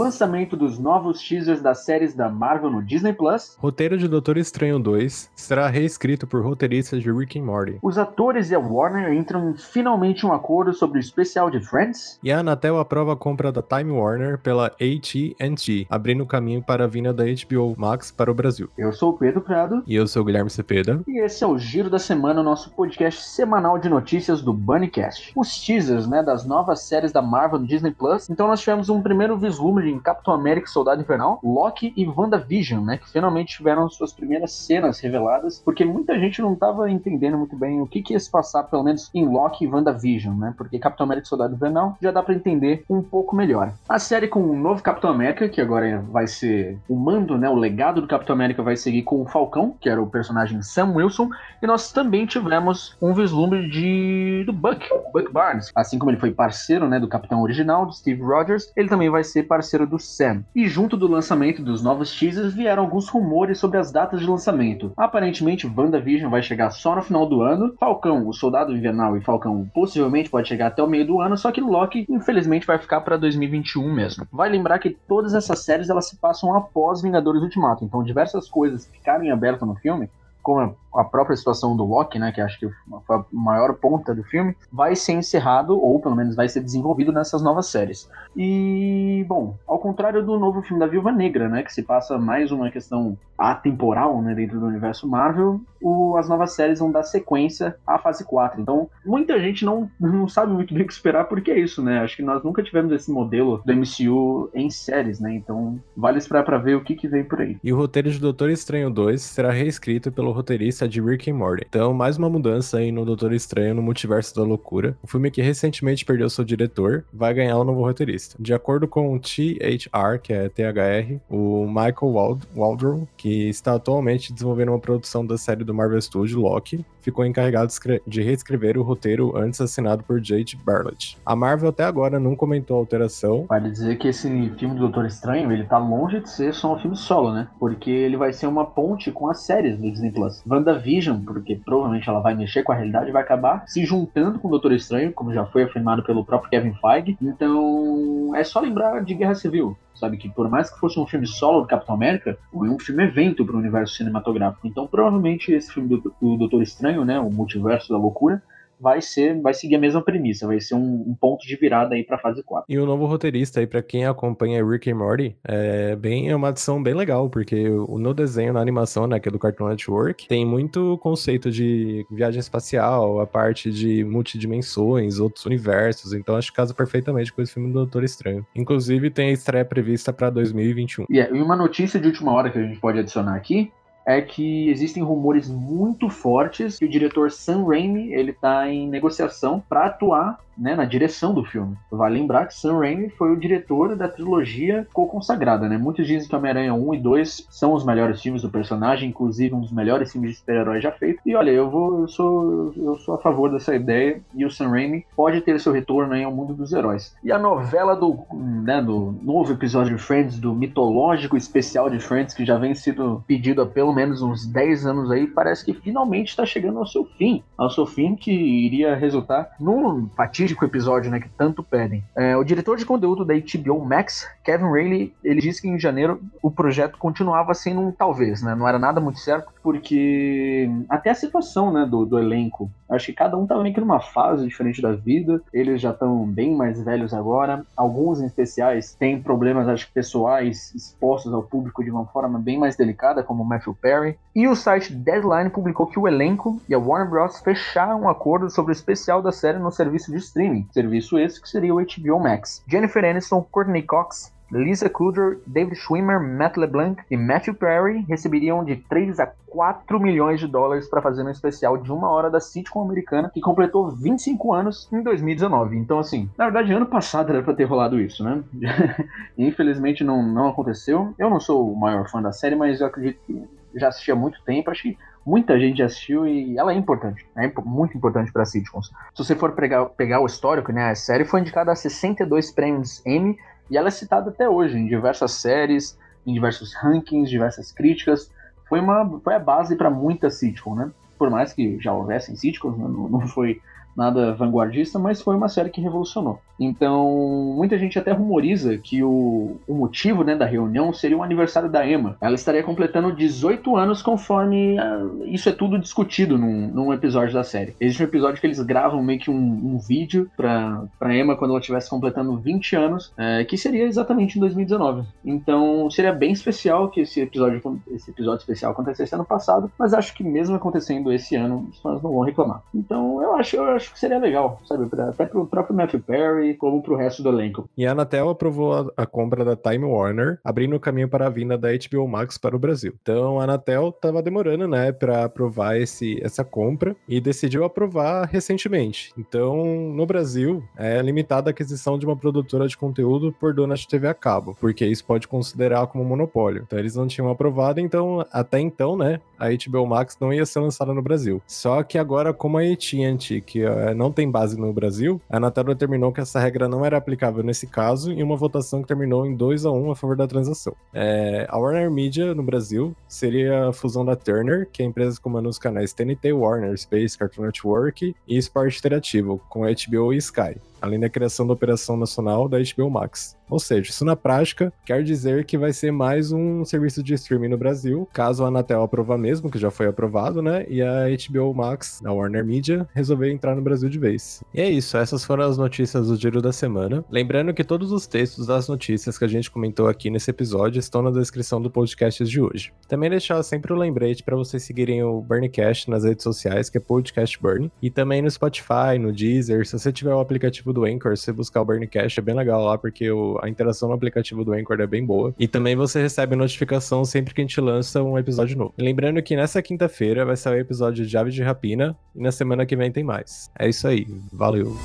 lançamento dos novos teasers das séries da Marvel no Disney Plus. Roteiro de Doutor Estranho 2 será reescrito por roteiristas de Rick and Morty. Os atores e a Warner entram finalmente em um acordo sobre o especial de Friends. E a Anatel aprova a compra da Time Warner pela AT&T, abrindo o caminho para a vinda da HBO Max para o Brasil. Eu sou o Pedro Prado. E eu sou o Guilherme Cepeda. E esse é o Giro da Semana, nosso podcast semanal de notícias do Bunnycast. Os teasers, né, das novas séries da Marvel no Disney Plus. Então nós tivemos um primeiro vislumbre em Capitão América Soldado Invernal, Loki e WandaVision, né, que finalmente tiveram suas primeiras cenas reveladas, porque muita gente não estava entendendo muito bem o que, que ia se passar, pelo menos em Loki e WandaVision, né, porque Capitão América Soldado Invernal já dá para entender um pouco melhor. A série com o novo Capitão América, que agora vai ser o mando, né, o legado do Capitão América vai seguir com o Falcão, que era o personagem Sam Wilson, e nós também tivemos um vislumbre de do Buck, Buck Barnes, assim como ele foi parceiro, né, do Capitão original, do Steve Rogers, ele também vai ser parceiro do Sam. E junto do lançamento dos novos teasers vieram alguns rumores sobre as datas de lançamento. Aparentemente, WandaVision vai chegar só no final do ano, Falcão, o Soldado Invernal e Falcão possivelmente pode chegar até o meio do ano, só que Loki infelizmente vai ficar para 2021 mesmo. Vai lembrar que todas essas séries elas se passam após Vingadores Ultimato, então diversas coisas ficaram em aberto no filme como a própria situação do Loki, né, que acho que foi a maior ponta do filme, vai ser encerrado, ou pelo menos vai ser desenvolvido nessas novas séries. E, bom, ao contrário do novo filme da Viúva Negra, né, que se passa mais uma questão atemporal, né, dentro do universo Marvel, o, as novas séries vão dar sequência à fase 4. Então, muita gente não, não sabe muito bem o que esperar, porque é isso, né, acho que nós nunca tivemos esse modelo do MCU em séries, né, então vale esperar para ver o que, que vem por aí. E o roteiro de Doutor Estranho 2 será reescrito pelo roteirista de Rick and Morty. Então, mais uma mudança aí no Doutor Estranho no Multiverso da Loucura. O filme que recentemente perdeu seu diretor vai ganhar um novo roteirista. De acordo com o THR, que é THR, o Michael Wald Waldron, que está atualmente desenvolvendo uma produção da série do Marvel Studios Loki, ficou encarregado de reescrever o roteiro antes assinado por J.J. Bartlett. A Marvel até agora não comentou a alteração. Vale dizer que esse filme do Doutor Estranho, ele tá longe de ser só um filme solo, né? Porque ele vai ser uma ponte com as séries do Disney Plus. WandaVision, porque provavelmente ela vai mexer com a realidade, vai acabar se juntando com o Doutor Estranho, como já foi afirmado pelo próprio Kevin Feige. Então, é só lembrar de Guerra Civil sabe? Que por mais que fosse um filme solo do Capitão América, foi um filme evento para o universo cinematográfico. Então, provavelmente esse filme do, do Doutor Estranho, né, o Multiverso da Loucura, vai ser, vai seguir a mesma premissa, vai ser um, um ponto de virada aí para fase 4. E o novo roteirista aí para quem acompanha Rick and Morty, é bem é uma adição bem legal, porque no desenho, na animação, né, que é do Cartoon Network, tem muito conceito de viagem espacial, a parte de multidimensões, outros universos, então acho que casa perfeitamente com esse filme do Doutor Estranho. Inclusive tem a estreia prevista para 2021. Yeah, e uma notícia de última hora que a gente pode adicionar aqui é que existem rumores muito fortes que o diretor Sam Raimi ele está em negociação para atuar né, na direção do filme. Vale lembrar que Sam Raimi foi o diretor da trilogia co-consagrada, né? Muitos dizem que Homem-Aranha 1 e 2 são os melhores filmes do personagem, inclusive um dos melhores filmes de super-herói já feito. E olha, eu vou, eu sou, eu sou a favor dessa ideia e o Sam Raimi pode ter seu retorno aí ao mundo dos heróis. E a novela do, né, do novo episódio de Friends, do mitológico especial de Friends, que já vem sido pedido pelo menos uns 10 anos aí, parece que finalmente está chegando ao seu fim. Ao seu fim que iria resultar num fatídico episódio, né, que tanto pedem. É, o diretor de conteúdo da HBO Max, Kevin Rayleigh, ele disse que em janeiro o projeto continuava sendo um talvez, né, não era nada muito certo, porque até a situação, né, do, do elenco, acho que cada um tá meio que numa fase diferente da vida, eles já estão bem mais velhos agora, alguns em especiais têm problemas, acho que pessoais, expostos ao público de uma forma bem mais delicada, como o Matthew Perry, e o site Deadline publicou que o elenco e a Warner Bros. fecharam um acordo sobre o especial da série no serviço de streaming, serviço esse que seria o HBO Max. Jennifer Aniston, Courtney Cox, Lisa Kudrow, David Schwimmer, Matt LeBlanc e Matthew Perry receberiam de 3 a 4 milhões de dólares para fazer um especial de uma hora da sitcom americana que completou 25 anos em 2019. Então, assim, na verdade, ano passado era para ter rolado isso, né? Infelizmente não, não aconteceu. Eu não sou o maior fã da série, mas eu acredito que já assisti há muito tempo. Acho que muita gente assistiu e ela é importante, é muito importante para sitcoms. Se você for pegar, pegar o histórico, né, a série foi indicada a 62 prêmios Emmy e ela é citada até hoje em diversas séries, em diversos rankings, diversas críticas. Foi uma foi a base para muita sitcom, né? Por mais que já houvessem sitcoms, né, não, não foi nada vanguardista, mas foi uma série que revolucionou. Então, muita gente até rumoriza que o, o motivo né, da reunião seria o aniversário da Emma. Ela estaria completando 18 anos conforme uh, isso é tudo discutido num, num, episódio da série. Existe um episódio que eles gravam meio que um, um vídeo pra, pra Emma quando ela estivesse completando 20 anos, é, que seria exatamente em 2019. Então, seria bem especial que esse episódio, esse episódio especial acontecesse ano passado, mas acho que mesmo acontecendo esse ano, os fãs não vão reclamar. Então, eu acho, eu acho que seria legal, sabe? Até pro próprio Matthew Perry, como pro resto do elenco. E a Anatel aprovou a, a compra da Time Warner, abrindo o caminho para a vinda da HBO Max para o Brasil. Então, a Anatel tava demorando, né, para aprovar esse, essa compra e decidiu aprovar recentemente. Então, no Brasil, é limitada a aquisição de uma produtora de conteúdo por dona de TV a cabo, porque isso pode considerar como monopólio. Então, eles não tinham aprovado, então, até então, né, a HBO Max não ia ser lançada no Brasil. Só que agora, como a AT&T, que uh, não tem base no Brasil, a Anatel determinou que essa regra não era aplicável nesse caso em uma votação que terminou em 2 a 1 a favor da transação. É, a Warner Media no Brasil seria a fusão da Turner, que é a empresa que comanda os canais TNT, Warner, Space, Cartoon Network e Sport Interativo, com HBO e Sky além da criação da operação nacional da HBO Max. Ou seja, isso na prática quer dizer que vai ser mais um serviço de streaming no Brasil, caso a Anatel aprovar mesmo, que já foi aprovado, né? E a HBO Max, da Warner Media, resolver entrar no Brasil de vez. E é isso, essas foram as notícias do Giro da Semana. Lembrando que todos os textos das notícias que a gente comentou aqui nesse episódio estão na descrição do podcast de hoje. Também deixar sempre o um lembrete para vocês seguirem o Burncast nas redes sociais, que é Podcast Burn, e também no Spotify, no Deezer, se você tiver o aplicativo do Anchor, se buscar o Burncast, é bem legal lá, porque o, a interação no aplicativo do Anchor é bem boa. E também você recebe notificação sempre que a gente lança um episódio novo. lembrando que nessa quinta-feira vai sair o episódio de Aves de Rapina, e na semana que vem tem mais. É isso aí. Valeu!